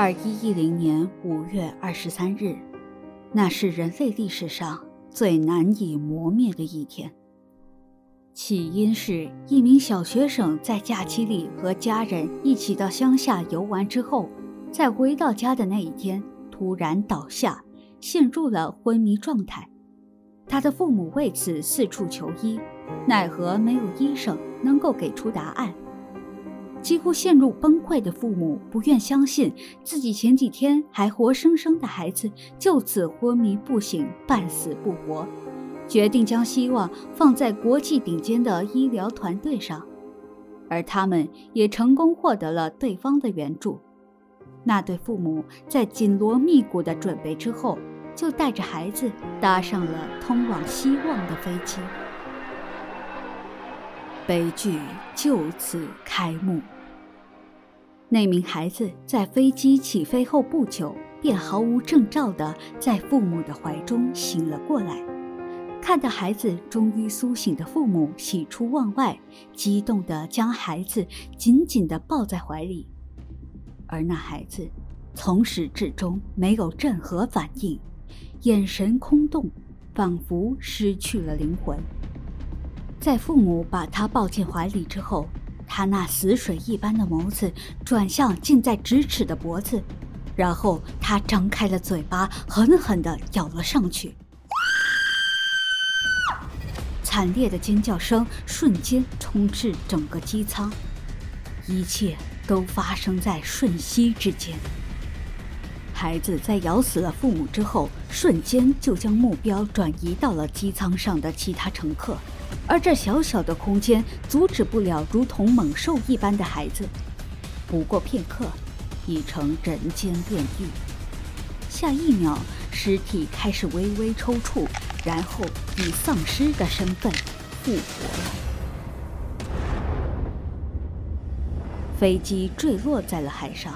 二一一零年五月二十三日，那是人类历史上最难以磨灭的一天。起因是一名小学生在假期里和家人一起到乡下游玩之后，在回到家的那一天突然倒下，陷入了昏迷状态。他的父母为此四处求医，奈何没有医生能够给出答案。几乎陷入崩溃的父母不愿相信自己前几天还活生生的孩子就此昏迷不醒、半死不活，决定将希望放在国际顶尖的医疗团队上，而他们也成功获得了对方的援助。那对父母在紧锣密鼓的准备之后，就带着孩子搭上了通往希望的飞机。悲剧就此开幕。那名孩子在飞机起飞后不久，便毫无征兆地在父母的怀中醒了过来。看到孩子终于苏醒的父母喜出望外，激动地将孩子紧紧地抱在怀里。而那孩子从始至终没有任何反应，眼神空洞，仿佛失去了灵魂。在父母把他抱进怀里之后，他那死水一般的眸子转向近在咫尺的脖子，然后他张开了嘴巴，狠狠地咬了上去。惨烈的尖叫声瞬间充斥整个机舱，一切都发生在瞬息之间。孩子在咬死了父母之后，瞬间就将目标转移到了机舱上的其他乘客。而这小小的空间阻止不了如同猛兽一般的孩子。不过片刻，已成人间炼狱。下一秒，尸体开始微微抽搐，然后以丧尸的身份复活了。飞机坠落在了海上，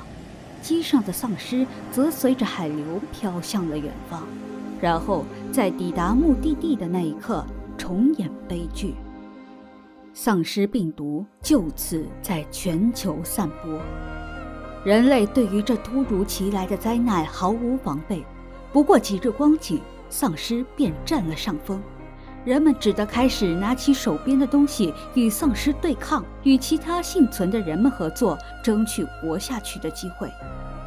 机上的丧尸则随着海流飘向了远方，然后在抵达目的地的那一刻。重演悲剧，丧尸病毒就此在全球散播。人类对于这突如其来的灾难毫无防备，不过几日光景，丧尸便占了上风。人们只得开始拿起手边的东西与丧尸对抗，与其他幸存的人们合作，争取活下去的机会。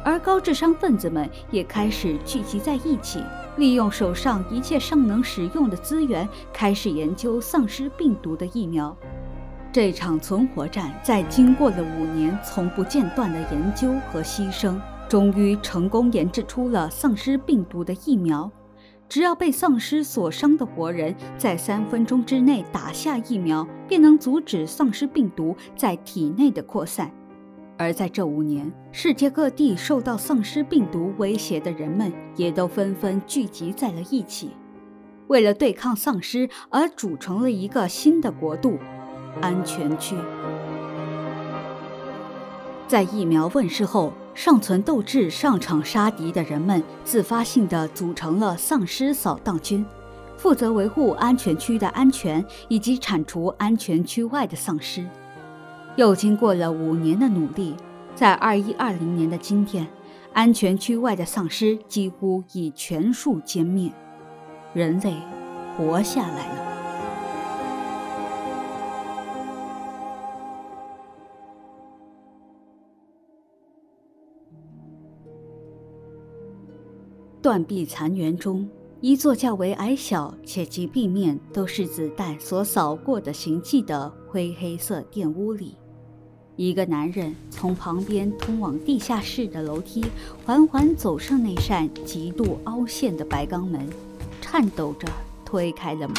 而高智商分子们也开始聚集在一起，利用手上一切尚能使用的资源，开始研究丧尸病毒的疫苗。这场存活战在经过了五年从不间断的研究和牺牲，终于成功研制出了丧尸病毒的疫苗。只要被丧尸所伤的活人在三分钟之内打下疫苗，便能阻止丧尸病毒在体内的扩散。而在这五年，世界各地受到丧尸病毒威胁的人们也都纷纷聚集在了一起，为了对抗丧尸而组成了一个新的国度——安全区。在疫苗问世后，尚存斗志上场杀敌的人们自发性地组成了丧尸扫荡军，负责维护安全区的安全以及铲除安全区外的丧尸。又经过了五年的努力，在二一二零年的今天，安全区外的丧尸几乎已全数歼灭，人类活下来了。断壁残垣中，一座较为矮小且其壁面都是子弹所扫过的行迹的灰黑色殿屋里。一个男人从旁边通往地下室的楼梯缓缓走上那扇极度凹陷的白钢门，颤抖着推开了门。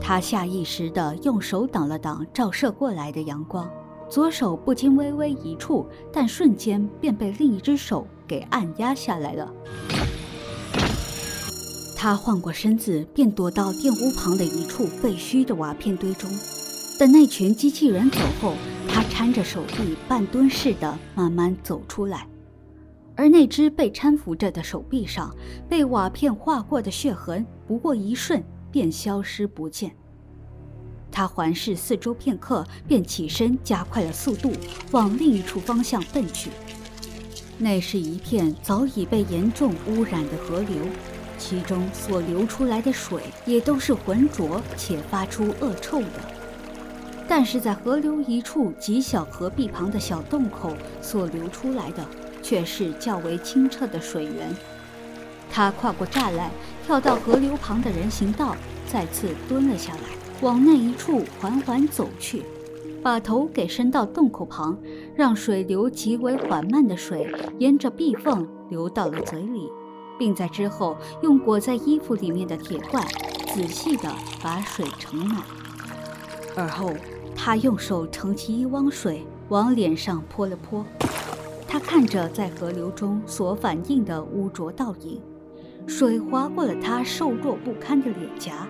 他下意识地用手挡了挡照射过来的阳光，左手不禁微微一触，但瞬间便被另一只手给按压下来了。他晃过身子，便躲到电屋旁的一处废墟的瓦片堆中。等那群机器人走后，他搀着手臂，半蹲似的慢慢走出来。而那只被搀扶着的手臂上被瓦片划过的血痕，不过一瞬便消失不见。他环视四周片刻，便起身加快了速度，往另一处方向奔去。那是一片早已被严重污染的河流，其中所流出来的水也都是浑浊且发出恶臭的。但是在河流一处极小河壁旁的小洞口所流出来的，却是较为清澈的水源。他跨过栅栏，跳到河流旁的人行道，再次蹲了下来，往那一处缓缓走去。把头给伸到洞口旁，让水流极为缓慢的水沿着壁缝流到了嘴里，并在之后用裹在衣服里面的铁罐仔细地把水盛满。而后，他用手盛起一汪水往脸上泼了泼。他看着在河流中所反映的污浊倒影，水划过了他瘦弱不堪的脸颊。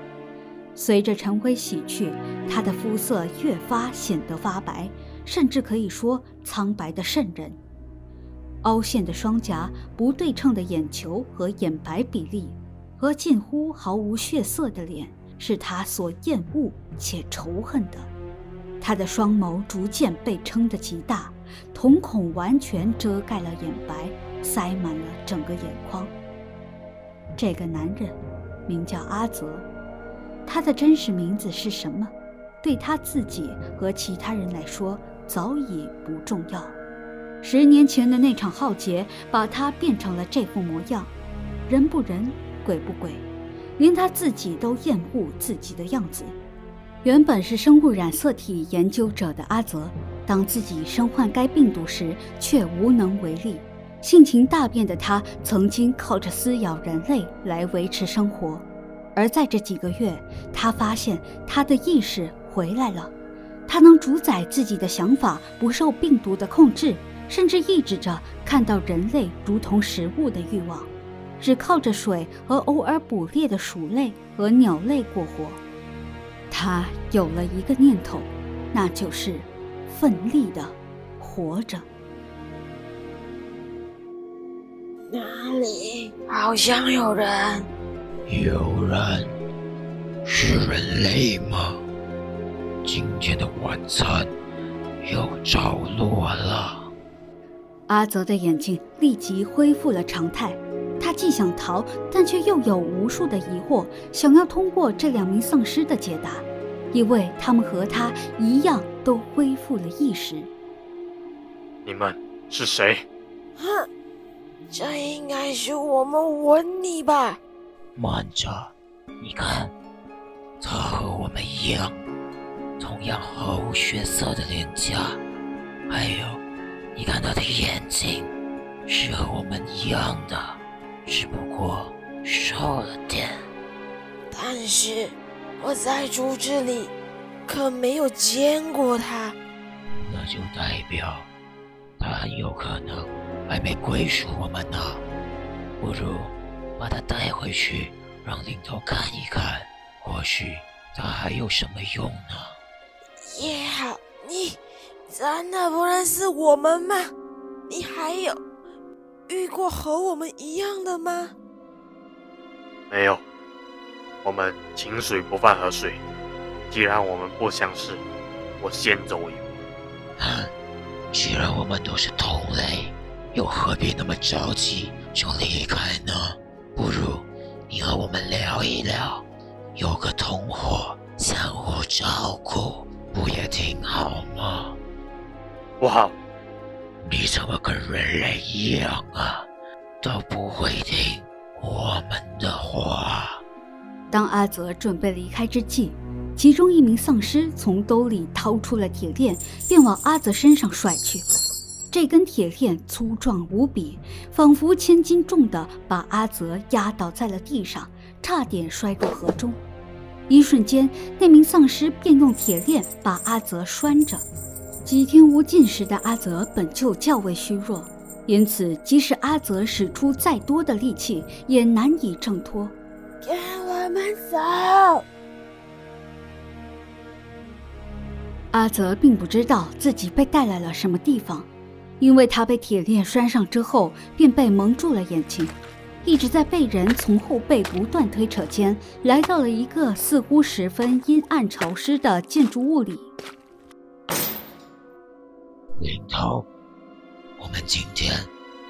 随着晨辉洗去，他的肤色越发显得发白，甚至可以说苍白的渗人。凹陷的双颊、不对称的眼球和眼白比例，和近乎毫无血色的脸，是他所厌恶且仇恨的。他的双眸逐渐被撑得极大，瞳孔完全遮盖了眼白，塞满了整个眼眶。这个男人，名叫阿泽。他的真实名字是什么？对他自己和其他人来说早已不重要。十年前的那场浩劫把他变成了这副模样，人不人，鬼不鬼，连他自己都厌恶自己的样子。原本是生物染色体研究者的阿泽，当自己身患该病毒时却无能为力。性情大变的他，曾经靠着撕咬人类来维持生活。而在这几个月，他发现他的意识回来了，他能主宰自己的想法，不受病毒的控制，甚至抑制着看到人类如同食物的欲望，只靠着水和偶尔捕猎的鼠类和鸟类过活。他有了一个念头，那就是奋力的活着。哪里好像有人？有人是人类吗？今天的晚餐又着落了。阿泽的眼睛立即恢复了常态，他既想逃，但却又有无数的疑惑，想要通过这两名丧尸的解答，因为他们和他一样都恢复了意识。你们是谁？哼，这应该是我们吻你吧。慢着，你看，他和我们一样，同样毫无血色的脸颊，还有，你看他的眼睛，是和我们一样的，只不过瘦了点。但是我在竹子里可没有见过他，那就代表他很有可能还没归属我们呢。不如。把他带回去，让领头看一看，或许他还有什么用呢？也好，你真的不认识我们吗？你还有遇过和我们一样的吗？没有，我们井水不犯河水。既然我们不相识，我先走一步。哼，既然我们都是同类，又何必那么着急就离开呢？不如你和我们聊一聊，有个同伙相互照顾，不也挺好吗？不好！你怎么跟人类一样啊？都不会听我们的话。当阿泽准备离开之际，其中一名丧尸从兜里掏出了铁链，便往阿泽身上甩去。这根铁链粗壮无比，仿佛千斤重的，把阿泽压倒在了地上，差点摔入河中。一瞬间，那名丧尸便用铁链把阿泽拴着。几天无进食的阿泽本就较为虚弱，因此即使阿泽使出再多的力气，也难以挣脱。跟我们走。阿泽并不知道自己被带来了什么地方。因为他被铁链拴上之后，便被蒙住了眼睛，一直在被人从后背不断推扯间，来到了一个似乎十分阴暗潮湿的建筑物里。好，我们今天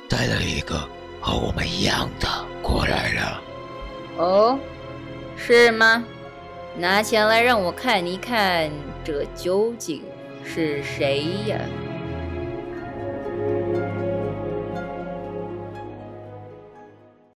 带了一个和我们一样的过来了。哦，是吗？拿钱来让我看一看，这究竟是谁呀？